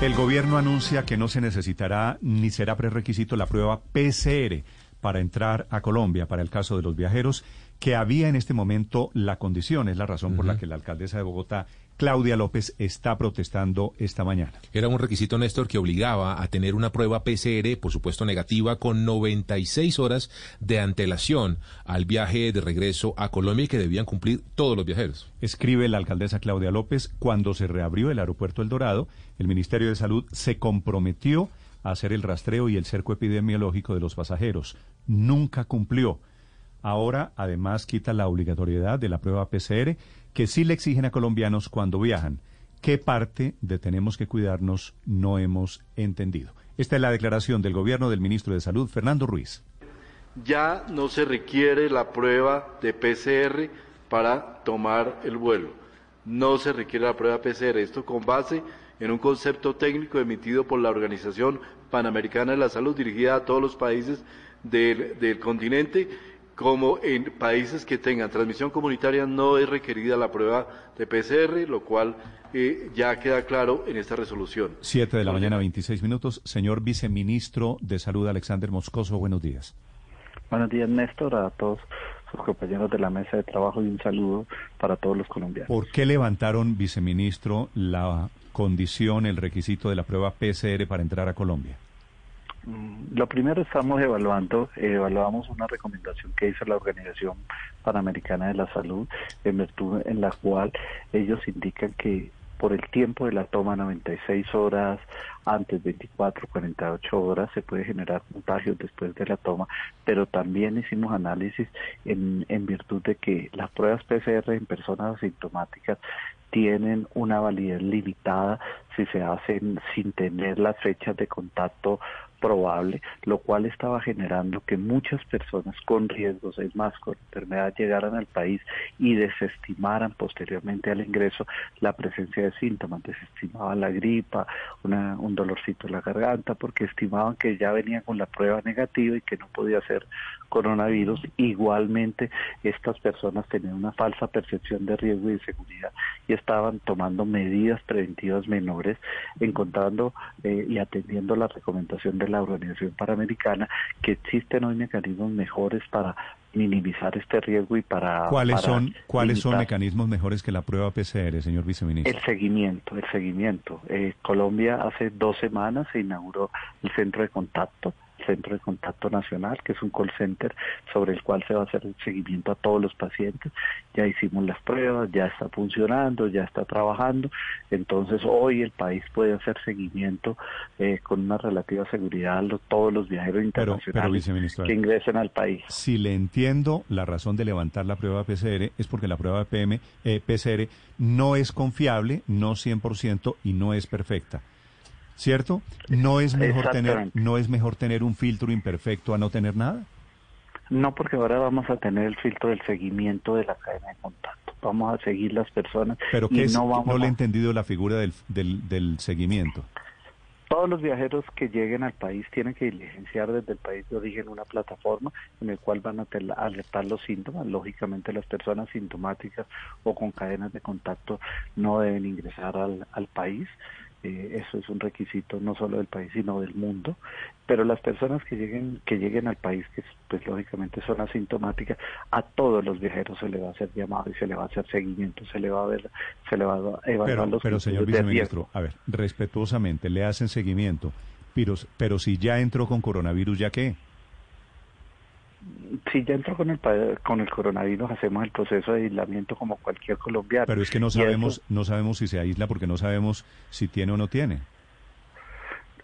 El gobierno anuncia que no se necesitará ni será prerequisito la prueba PCR para entrar a Colombia para el caso de los viajeros, que había en este momento la condición, es la razón por la que la alcaldesa de Bogotá, Claudia López, está protestando esta mañana. Era un requisito, Néstor, que obligaba a tener una prueba PCR, por supuesto negativa, con 96 horas de antelación al viaje de regreso a Colombia y que debían cumplir todos los viajeros. Escribe la alcaldesa Claudia López, cuando se reabrió el aeropuerto El Dorado, el Ministerio de Salud se comprometió a hacer el rastreo y el cerco epidemiológico de los pasajeros. Nunca cumplió. Ahora, además, quita la obligatoriedad de la prueba PCR que sí le exigen a colombianos cuando viajan. ¿Qué parte de tenemos que cuidarnos no hemos entendido? Esta es la declaración del gobierno del ministro de Salud, Fernando Ruiz. Ya no se requiere la prueba de PCR para tomar el vuelo. No se requiere la prueba PCR. Esto con base en un concepto técnico emitido por la Organización Panamericana de la Salud dirigida a todos los países del, del continente como en países que tengan transmisión comunitaria no es requerida la prueba de PCR, lo cual eh, ya queda claro en esta resolución. Siete de la mañana, 26 minutos. Señor viceministro de Salud, Alexander Moscoso, buenos días. Buenos días, Néstor, a todos sus compañeros de la mesa de trabajo y un saludo para todos los colombianos. ¿Por qué levantaron, viceministro, la condición, el requisito de la prueba PCR para entrar a Colombia? Lo primero estamos evaluando, evaluamos una recomendación que hizo la Organización Panamericana de la Salud, en virtud en la cual ellos indican que por el tiempo de la toma, 96 horas, antes 24, 48 horas, se puede generar contagios después de la toma, pero también hicimos análisis en, en virtud de que las pruebas PCR en personas asintomáticas tienen una validez limitada si se hacen sin tener las fechas de contacto probable, lo cual estaba generando que muchas personas con riesgos, es más, con enfermedad, llegaran al país y desestimaran posteriormente al ingreso la presencia de síntomas, desestimaban la gripa, un dolorcito en la garganta, porque estimaban que ya venían con la prueba negativa y que no podía ser coronavirus. Igualmente, estas personas tenían una falsa percepción de riesgo y de seguridad y estaban tomando medidas preventivas menores, encontrando eh, y atendiendo la recomendación de la Organización Panamericana que existen hoy mecanismos mejores para minimizar este riesgo y para cuáles para son cuáles son mecanismos mejores que la prueba PCR, señor viceministro. el seguimiento, el seguimiento. Eh, Colombia hace dos semanas se inauguró el centro de contacto, centro de contacto nacional, que es un call center sobre el cual se va a hacer el seguimiento a todos los pacientes. Ya hicimos las pruebas, ya está funcionando, ya está trabajando. Entonces hoy el país puede hacer seguimiento eh, con una relativa seguridad a los- todos los viajeros Pero, pero internacionales que ingresen al país. si le entiendo la razón de levantar la prueba PCR es porque la prueba PM, eh, PCR no es confiable, no 100% y no es perfecta. ¿Cierto? No es mejor tener no es mejor tener un filtro imperfecto a no tener nada. No, porque ahora vamos a tener el filtro del seguimiento de la cadena de contacto. Vamos a seguir las personas Pero que no vamos no le he a- entendido la figura del, del, del seguimiento. Todos los viajeros que lleguen al país tienen que diligenciar desde el país de origen una plataforma en el cual van a alertar los síntomas. Lógicamente las personas sintomáticas o con cadenas de contacto no deben ingresar al, al país. Eh, eso es un requisito no solo del país sino del mundo. Pero las personas que lleguen que lleguen al país, que pues lógicamente son asintomáticas, a todos los viajeros se le va a hacer llamado y se le va a hacer seguimiento, se le va a ver, se le va a evaluar Pero, los pero señor viceministro, a ver, respetuosamente, le hacen seguimiento, pero, pero si ya entró con coronavirus, ¿ya qué? Si ya entró con el con el coronavirus hacemos el proceso de aislamiento como cualquier colombiano Pero es que no sabemos, eso, no sabemos si se aísla porque no sabemos si tiene o no tiene.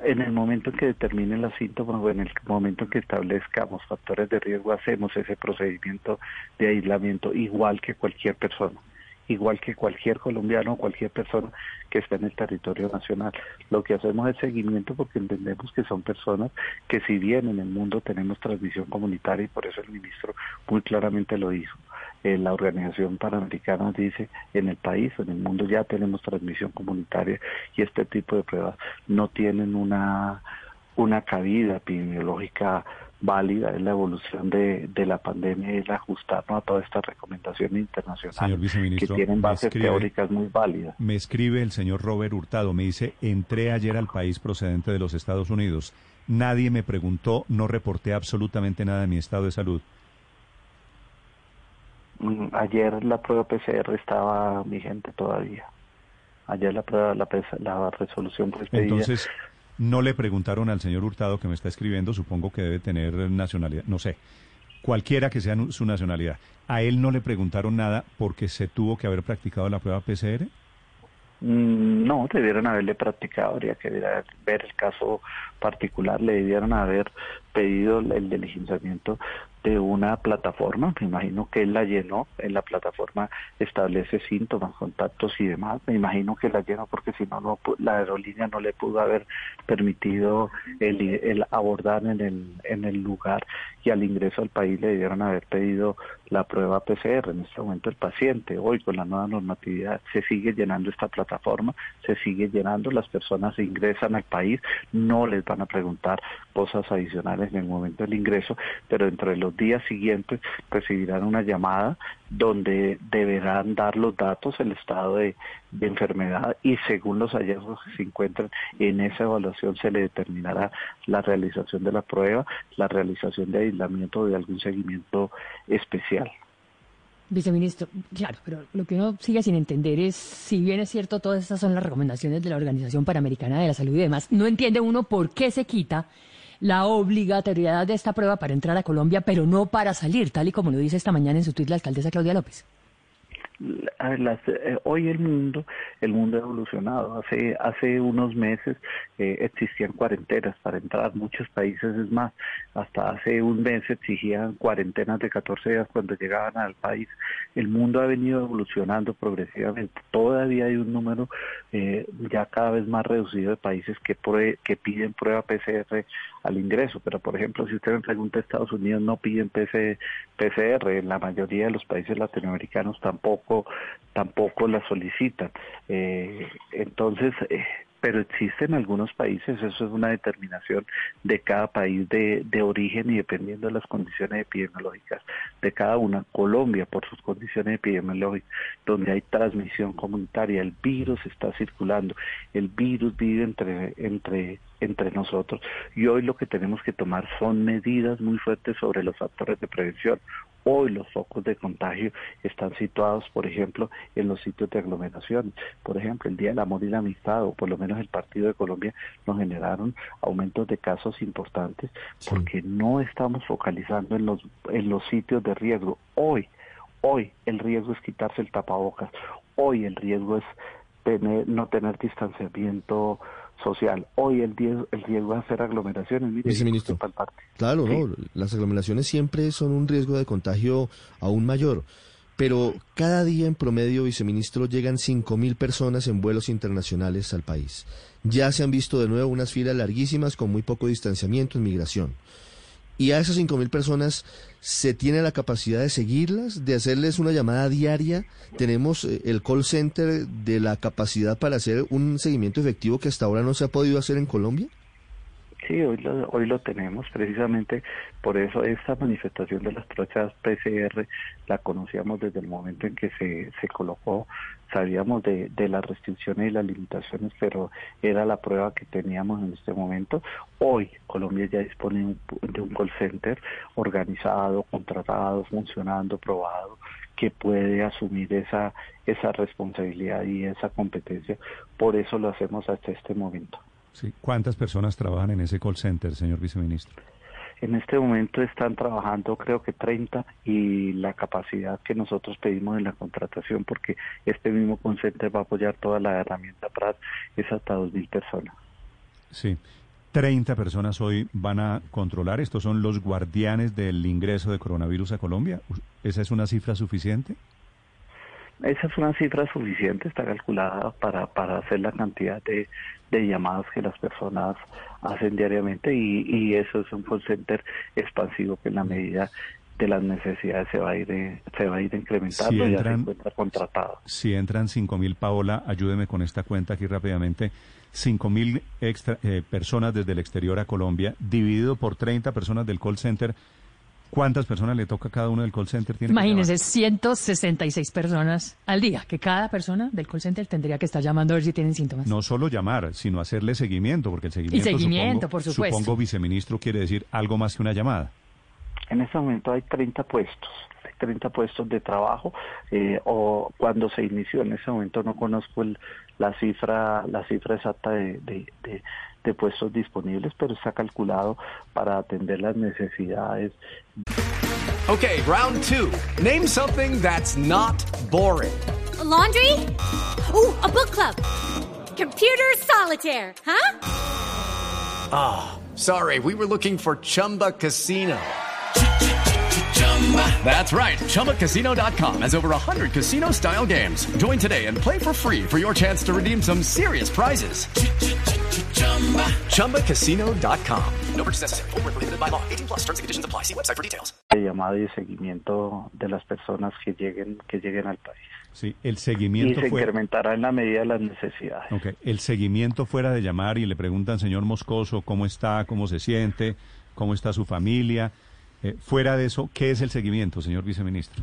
en el momento en que determinen los síntomas o en el momento en que establezcamos factores de riesgo hacemos ese procedimiento de aislamiento igual que cualquier persona igual que cualquier colombiano o cualquier persona que esté en el territorio nacional. Lo que hacemos es seguimiento porque entendemos que son personas que si bien en el mundo tenemos transmisión comunitaria y por eso el ministro muy claramente lo dijo, eh, la Organización Panamericana dice en el país, en el mundo ya tenemos transmisión comunitaria y este tipo de pruebas no tienen una, una cabida epidemiológica válida, es la evolución de, de la pandemia y es ajustarnos a todas estas recomendaciones internacionales que tienen bases teóricas muy válidas. Me escribe el señor Robert Hurtado, me dice, entré ayer al país procedente de los Estados Unidos. Nadie me preguntó, no reporté absolutamente nada de mi estado de salud. Mm, ayer la prueba PCR estaba vigente todavía. Ayer la prueba, la, la resolución fue Entonces, no le preguntaron al señor Hurtado que me está escribiendo, supongo que debe tener nacionalidad, no sé, cualquiera que sea su nacionalidad. ¿A él no le preguntaron nada porque se tuvo que haber practicado la prueba PCR? Mm, no, debieron haberle practicado, habría que ver el caso particular, le debieron haber pedido el diligenciamiento de una plataforma, me imagino que él la llenó, en la plataforma establece síntomas, contactos y demás, me imagino que la llenó porque si no, no la aerolínea no le pudo haber permitido el, el, abordar en el, en el lugar y al ingreso al país le debieron haber pedido la prueba PCR. En este momento el paciente, hoy con la nueva normatividad, se sigue llenando esta plataforma, se sigue llenando, las personas ingresan al país, no les van a preguntar cosas adicionales en el momento del ingreso, pero dentro de los días siguientes recibirán una llamada donde deberán dar los datos, el estado de, enfermedad y según los hallazgos que se encuentran en esa evaluación se le determinará la realización de la prueba, la realización de aislamiento o de algún seguimiento especial. Viceministro, claro, pero lo que uno sigue sin entender es, si bien es cierto, todas estas son las recomendaciones de la Organización Panamericana de la Salud y demás, no entiende uno por qué se quita la obligatoriedad de esta prueba para entrar a Colombia, pero no para salir, tal y como lo dice esta mañana en su tuit la alcaldesa Claudia López. Eh, hoy el mundo el mundo ha evolucionado. Hace hace unos meses eh, existían cuarentenas para entrar muchos países. Es más hasta hace un mes exigían cuarentenas de 14 días cuando llegaban al país. El mundo ha venido evolucionando progresivamente. Todavía hay un número eh, ya cada vez más reducido de países que que piden prueba PCR al ingreso. Pero por ejemplo si usted me pregunta Estados Unidos no piden PCR en la mayoría de los países latinoamericanos tampoco tampoco, la solicitan. Eh, entonces, eh, pero existen algunos países, eso es una determinación de cada país de, de, origen y dependiendo de las condiciones epidemiológicas de cada una. Colombia, por sus condiciones epidemiológicas, donde hay transmisión comunitaria, el virus está circulando, el virus vive entre, entre, entre nosotros y hoy lo que tenemos que tomar son medidas muy fuertes sobre los factores de prevención. Hoy los focos de contagio están situados, por ejemplo, en los sitios de aglomeración. Por ejemplo, el Día del Amor y la Amistad, o por lo menos el Partido de Colombia, nos generaron aumentos de casos importantes porque no estamos focalizando en los, en los sitios de riesgo. Hoy, hoy el riesgo es quitarse el tapabocas. Hoy el riesgo es tener, no tener distanciamiento social. Hoy el riesgo, el riesgo de hacer aglomeraciones. Mire, Viceministro, claro, no, las aglomeraciones siempre son un riesgo de contagio aún mayor. Pero cada día en promedio, viceministro, llegan 5.000 personas en vuelos internacionales al país. Ya se han visto de nuevo unas filas larguísimas con muy poco distanciamiento en migración. Y a esas 5.000 personas se tiene la capacidad de seguirlas, de hacerles una llamada diaria. Tenemos eh, el call center de la capacidad para hacer un seguimiento efectivo que hasta ahora no se ha podido hacer en Colombia. Sí, hoy lo, hoy lo tenemos precisamente por eso esta manifestación de las trochas PCR la conocíamos desde el momento en que se, se colocó, sabíamos de, de las restricciones y las limitaciones, pero era la prueba que teníamos en este momento. Hoy Colombia ya dispone de un call center organizado, contratado, funcionando, probado, que puede asumir esa, esa responsabilidad y esa competencia. Por eso lo hacemos hasta este momento. ¿Cuántas personas trabajan en ese call center, señor viceministro? En este momento están trabajando creo que 30 y la capacidad que nosotros pedimos en la contratación, porque este mismo call center va a apoyar toda la herramienta para es hasta 2.000 personas. Sí. 30 personas hoy van a controlar. ¿Estos son los guardianes del ingreso de coronavirus a Colombia? ¿Esa es una cifra suficiente? Esa es una cifra suficiente, está calculada para, para hacer la cantidad de, de llamadas que las personas hacen diariamente y, y eso es un call center expansivo que en la medida de las necesidades se va a ir se va a ir incrementando Si y ya se entran- encuentra contratado. Si entran 5.000, Paola, ayúdeme con esta cuenta aquí rápidamente. 5.000 extra, eh, personas desde el exterior a Colombia, dividido por 30 personas del call center. ¿Cuántas personas le toca a cada uno del call center? Tiene Imagínense, 166 personas al día, que cada persona del call center tendría que estar llamando a ver si tienen síntomas. No solo llamar, sino hacerle seguimiento, porque el seguimiento, seguimiento, supongo, por supuesto. supongo, viceministro, quiere decir algo más que una llamada. En este momento hay 30 puestos, hay 30 puestos de trabajo eh, o cuando se inició en ese momento no conozco el- la cifra la cifra exacta de, de- de- de puestos disponibles, pero está calculado para atender las necesidades Okay, round two. Name something that's not boring. laundry? Ooh, a book club. Computer solitaire, huh? Ah, sorry, we were looking for Chumba Casino. That's right. ChumbaCasino.com has over 100 casino style games. Join today and play for free for your chance to redeem some serious prizes. ChumbaCasino.com. No purchase necessary. Void where prohibited by law. 18 plus terms and conditions apply. See website for details. de llamada y de seguimiento de las personas que lleguen que lleguen al país. Sí, el Y seguimiento se fue... incrementará en la medida de las necesidades. Ok, El seguimiento fuera de llamar y le preguntan, señor Moscoso, cómo está, cómo se siente, cómo está su familia. Eh, fuera de eso, ¿qué es el seguimiento, señor viceministro?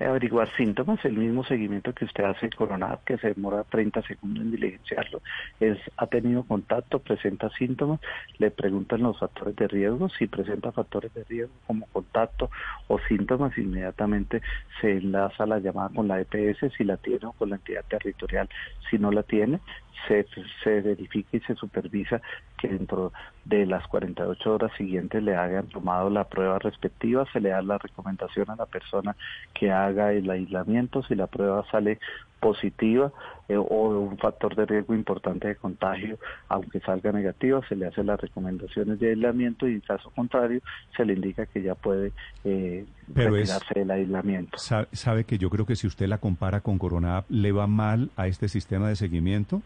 Averiguar síntomas, el mismo seguimiento que usted hace Coronado, que se demora 30 segundos en diligenciarlo, es ha tenido contacto, presenta síntomas, le preguntan los factores de riesgo, si presenta factores de riesgo como contacto o síntomas, inmediatamente se enlaza la llamada con la EPS si la tiene o con la entidad territorial si no la tiene, se, se verifica y se supervisa que dentro de las 48 horas siguientes le hayan tomado la prueba respectiva, se le da la recomendación a la persona que haga el aislamiento, si la prueba sale positiva eh, o un factor de riesgo importante de contagio, aunque salga negativa, se le hace las recomendaciones de aislamiento y en caso contrario se le indica que ya puede eh, Pero es- retirarse del aislamiento. Sa- ¿Sabe que yo creo que si usted la compara con Corona le va mal a este sistema de seguimiento?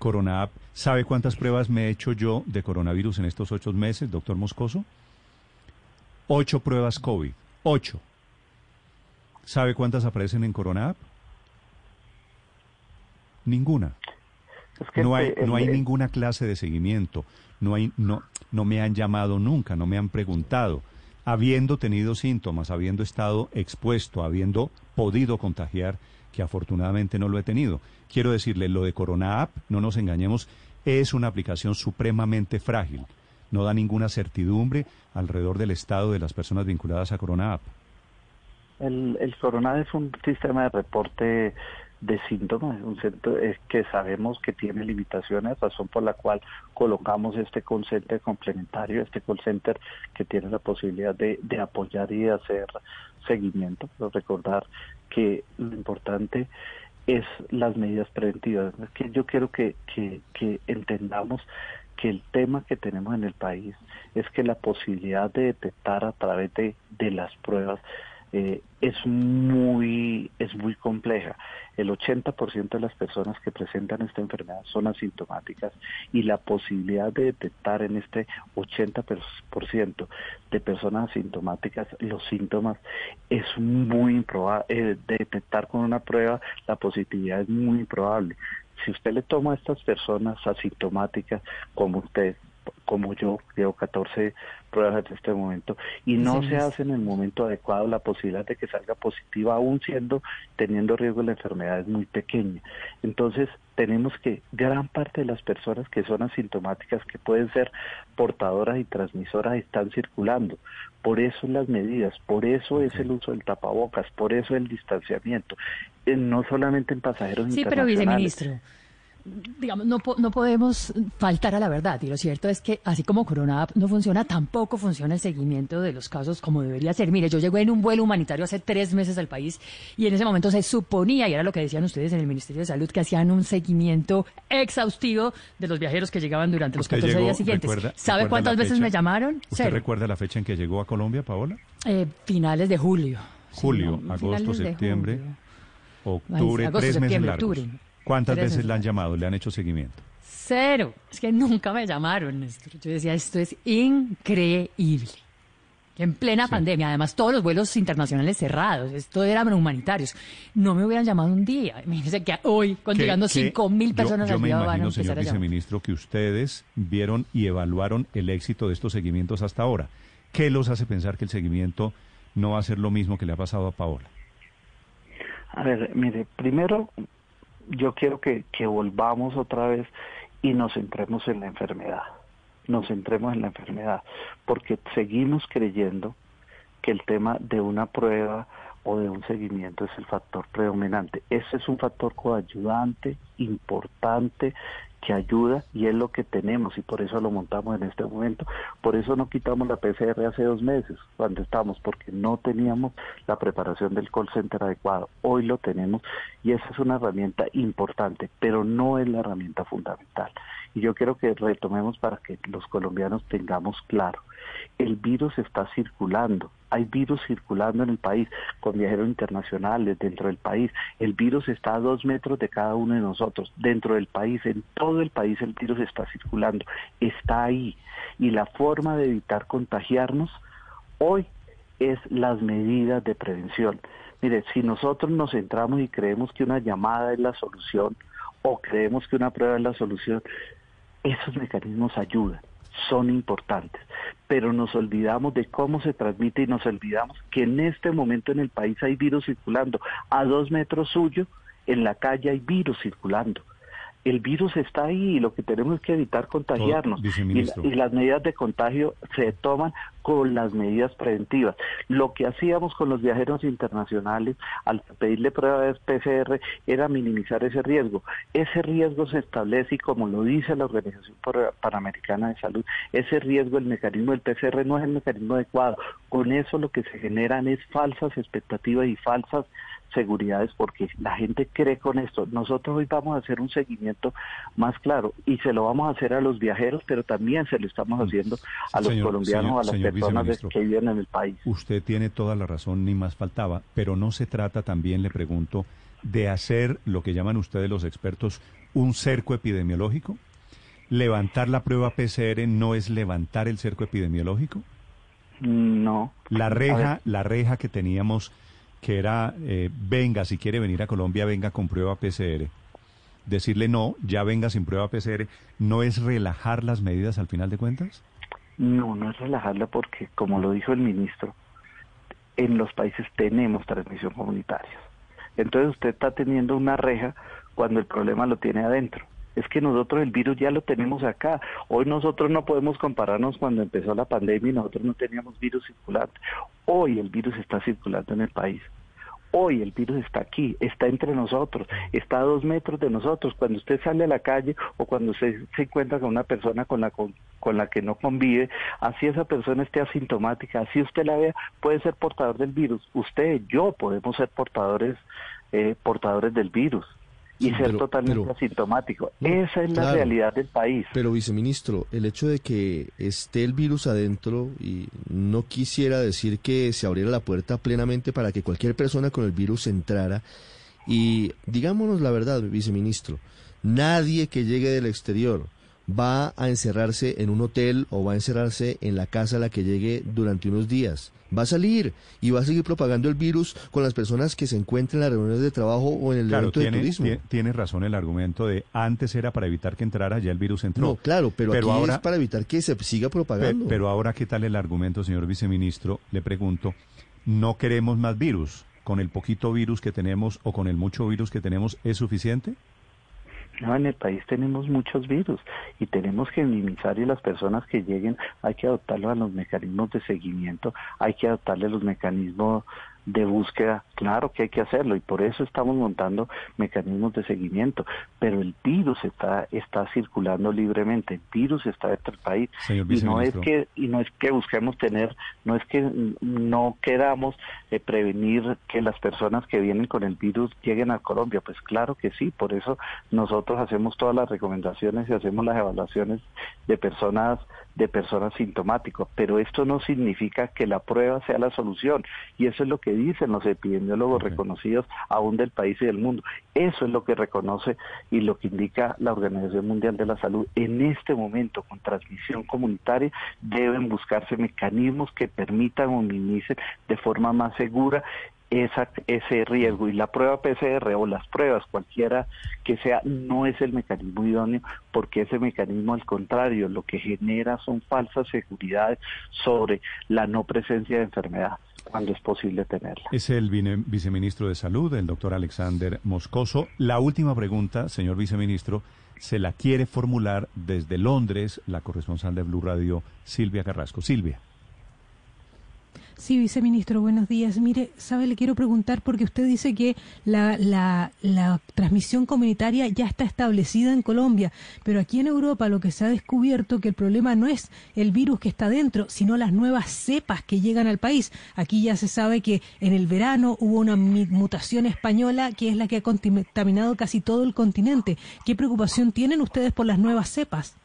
Corona App, ¿sabe cuántas pruebas me he hecho yo de coronavirus en estos ocho meses, doctor Moscoso? Ocho pruebas COVID. Ocho. ¿Sabe cuántas aparecen en Corona App? Ninguna. que no hay, este- no hay el- ninguna clase de seguimiento. No hay, no, no me han llamado nunca, no me han preguntado. Habiendo tenido síntomas, habiendo estado expuesto, habiendo podido contagiar, que afortunadamente no lo he tenido. Quiero decirle, lo de Corona App, no nos engañemos, es una aplicación supremamente frágil. No da ninguna certidumbre alrededor del estado de las personas vinculadas a Corona App. El, Corona es un sistema de reporte de síntomas, es un centro es que sabemos que tiene limitaciones, razón por la cual colocamos este call center complementario, este call center que tiene la posibilidad de, de apoyar y de hacer seguimiento, pero recordar que lo importante es las medidas preventivas. Es que yo quiero que, que, que entendamos que el tema que tenemos en el país es que la posibilidad de detectar a través de, de las pruebas eh, es muy es muy compleja. El 80% de las personas que presentan esta enfermedad son asintomáticas y la posibilidad de detectar en este 80% de personas asintomáticas los síntomas es muy improbable. de detectar con una prueba la positividad es muy improbable. Si usted le toma a estas personas asintomáticas como usted, como yo, llevo 14 pruebas en este momento, y no Sí, se hace en el momento adecuado, la posibilidad de que salga positiva, aún siendo, teniendo riesgo de la enfermedad, es muy pequeña. Entonces, tenemos que gran parte de las personas que son asintomáticas, que pueden ser portadoras y transmisoras, están circulando. Por eso las medidas, por eso es el uso del tapabocas, por eso el distanciamiento, no solamente en pasajeros Sí, pero internacionales. viceministro, digamos, no, no podemos faltar a la verdad. Y lo cierto es que, así como Corona App no funciona, tampoco funciona el seguimiento de los casos como debería ser. Mire, yo llegué en un vuelo humanitario hace tres meses al país y en ese momento se suponía, y era lo que decían ustedes en el Ministerio de Salud, que hacían un seguimiento exhaustivo de los viajeros que llegaban durante los ¿Usted 14 llegó- días siguientes. recuerda- ¿Sabe recuerda cuántas veces me llamaron? ¿Usted Cero. recuerda la fecha en que llegó a Colombia, Paola? Eh, finales de julio. Sí, Julio, no, agosto, septiembre. julio. Octubre, agosto, tres meses septiembre, largos. octubre. ¿Cuántas veces meses le han llamado, le han hecho seguimiento? Cero. Es que nunca me llamaron, Néstor. Yo decía, esto es increíble. En plena pandemia, además todos los vuelos internacionales cerrados, esto eran humanitarios. No me hubieran llamado un día. Imagínense que hoy, ¿Qué- llegando qué- cinco mil yo- personas yo, al me día, van a imagino, empezar señor a viceministro, que ustedes vieron y evaluaron el éxito de estos seguimientos hasta ahora. ¿Qué los hace pensar que el seguimiento no va a ser lo mismo que le ha pasado a Paola? A ver, mire, primero yo quiero que, volvamos otra vez y nos centremos en la enfermedad. Nos centremos en la enfermedad, porque seguimos creyendo que el tema de una prueba o de un seguimiento es el factor predominante. Ese es un factor coayudante, importante, que ayuda y es lo que tenemos y por eso lo montamos en este momento. Por eso no quitamos la PCR hace dos meses, cuando estamos, porque no teníamos la preparación del call center adecuado. Hoy lo tenemos y esa es una herramienta importante, pero no es la herramienta fundamental. Y yo quiero que retomemos para que los colombianos tengamos claro. El virus está circulando, hay virus circulando en el país, con viajeros internacionales dentro del país. El virus está a dos metros de cada uno de nosotros, dentro del país, en todo el país el virus está circulando, está ahí. Y la forma de evitar contagiarnos hoy es las medidas de prevención. Mire, si nosotros nos centramos y creemos que una llamada es la solución o creemos que una prueba es la solución, esos mecanismos ayudan, son importantes, pero nos olvidamos de cómo se transmite y nos olvidamos que en este momento en el país hay virus circulando. A dos metros suyo, en la calle hay virus circulando. El virus está ahí y lo que tenemos es que evitar contagiarnos. Y, la- y las medidas de contagio se toman con las medidas preventivas. Lo que hacíamos con los viajeros internacionales al pedirle pruebas PCR era minimizar ese riesgo. Ese riesgo se establece y como lo dice la Organización Pan- Panamericana de Salud, ese riesgo, el mecanismo del PCR no es el mecanismo adecuado. Con eso lo que se generan es falsas expectativas y falsas seguridades porque la gente cree con esto. Nosotros hoy vamos a hacer un seguimiento más claro y se lo vamos a hacer a los viajeros, pero también se lo estamos haciendo a los Señor- colombianos, señor- a las señor personas que viven en el país. Usted tiene toda la razón, ni más faltaba, pero no se trata también, le pregunto, de hacer lo que llaman ustedes los expertos un cerco epidemiológico. ¿Levantar la prueba PCR no es levantar el cerco epidemiológico? No. La reja, la reja que teníamos, que era, eh, venga, si quiere venir a Colombia, venga con prueba PCR. Decirle no, ya venga sin prueba PCR, ¿no es relajar las medidas al final de cuentas? No, no es relajarla porque, como lo dijo el ministro, en los países tenemos transmisión comunitaria. Entonces usted está teniendo una reja cuando el problema lo tiene adentro. Es que nosotros el virus ya lo tenemos acá. Hoy nosotros no podemos compararnos cuando empezó la pandemia y nosotros no teníamos virus circulante. Hoy el virus está circulando en el país. Hoy el virus está aquí, está entre nosotros, está a dos metros de nosotros. Cuando usted sale a la calle o cuando usted se encuentra con una persona con la, con, con la que no convive, así esa persona esté asintomática, así usted la vea, puede ser portador del virus. Usted, yo podemos ser portadores, eh, portadores del virus y ser pero- totalmente pero- asintomático. No, Esa es la claro. realidad del país. Pero viceministro, el hecho de que esté el virus adentro y no quisiera decir que se abriera la puerta plenamente para que cualquier persona con el virus entrara y digámonos la verdad, viceministro, nadie que llegue del exterior va a encerrarse en un hotel o va a encerrarse en la casa a la que llegue durante unos días. Va a salir y va a seguir propagando el virus con las personas que se encuentren en las reuniones de trabajo o en el Claro, evento tiene, de turismo. tie- tiene razón el argumento de antes era para evitar que entrara, ya el virus entró. No, claro, pero, aquí ahora, es para evitar que se siga propagando. pero ahora, ¿qué tal el argumento, señor viceministro? Le pregunto, no queremos más virus. ¿Con el poquito virus que tenemos o con el mucho virus que tenemos es suficiente? No, en el país tenemos muchos virus y tenemos que minimizar y las personas que lleguen hay que adoptarlo a los mecanismos de seguimiento, hay que adaptarle los mecanismos de búsqueda, claro que hay que hacerlo y por eso estamos montando mecanismos de seguimiento, pero el virus está está circulando libremente, el virus está dentro del país y no es que y no es que busquemos tener, no es que no queramos eh, prevenir que las personas que vienen con el virus lleguen a Colombia, pues claro que sí, por eso nosotros hacemos todas las recomendaciones y hacemos las evaluaciones de personas de personas sintomáticos, pero esto no significa que la prueba sea la solución y eso es lo que que dicen los epidemiólogos reconocidos aún del país y del mundo. Eso es lo que reconoce y lo que indica la Organización Mundial de la Salud. En este momento, con transmisión comunitaria, deben buscarse mecanismos que permitan o minimicen de forma más segura ese riesgo y la prueba PCR o las pruebas, cualquiera que sea, no es el mecanismo idóneo porque ese mecanismo al contrario lo que genera son falsas seguridades sobre la no presencia de enfermedad cuando es posible tenerla. Es el viceministro de Salud, el doctor Alexander Moscoso. La última pregunta, señor viceministro, se la quiere formular desde Londres la corresponsal de Blue Radio, Silvia Carrasco. Silvia. Sí, viceministro, buenos días. Mire, sabe, le quiero preguntar porque usted dice que la, la, la, transmisión comunitaria ya está establecida en Colombia, pero aquí en Europa lo que se ha descubierto que el problema no es el virus que está dentro, sino las nuevas cepas que llegan al país. Aquí ya se sabe que en el verano hubo una mutación española que es la que ha contaminado casi todo el continente. ¿Qué preocupación tienen ustedes por las nuevas cepas?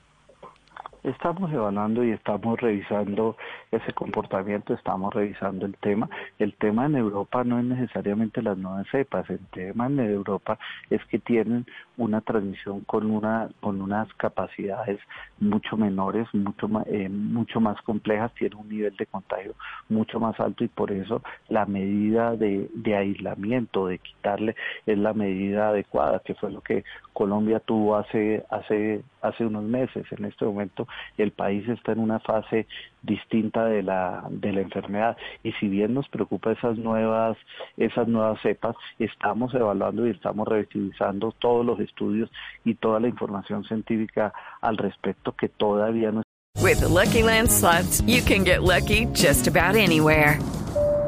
Estamos evaluando y estamos revisando ese comportamiento, estamos revisando el tema. El tema en Europa no es necesariamente las nuevas cepas, el tema en Europa es que tienen una transmisión con una con unas capacidades mucho menores, mucho más, eh, mucho más complejas, tienen un nivel de contagio mucho más alto y por eso la medida de, de aislamiento, de quitarle, es la medida adecuada, que fue lo que Colombia tuvo hace hace hace unos meses. En este momento el país está en una fase distinta de la de la enfermedad y si bien nos preocupa esas nuevas esas nuevas cepas estamos evaluando y estamos revisando todos los estudios y toda la información científica al respecto que todavía no With Lucky Land you can get lucky just about anywhere.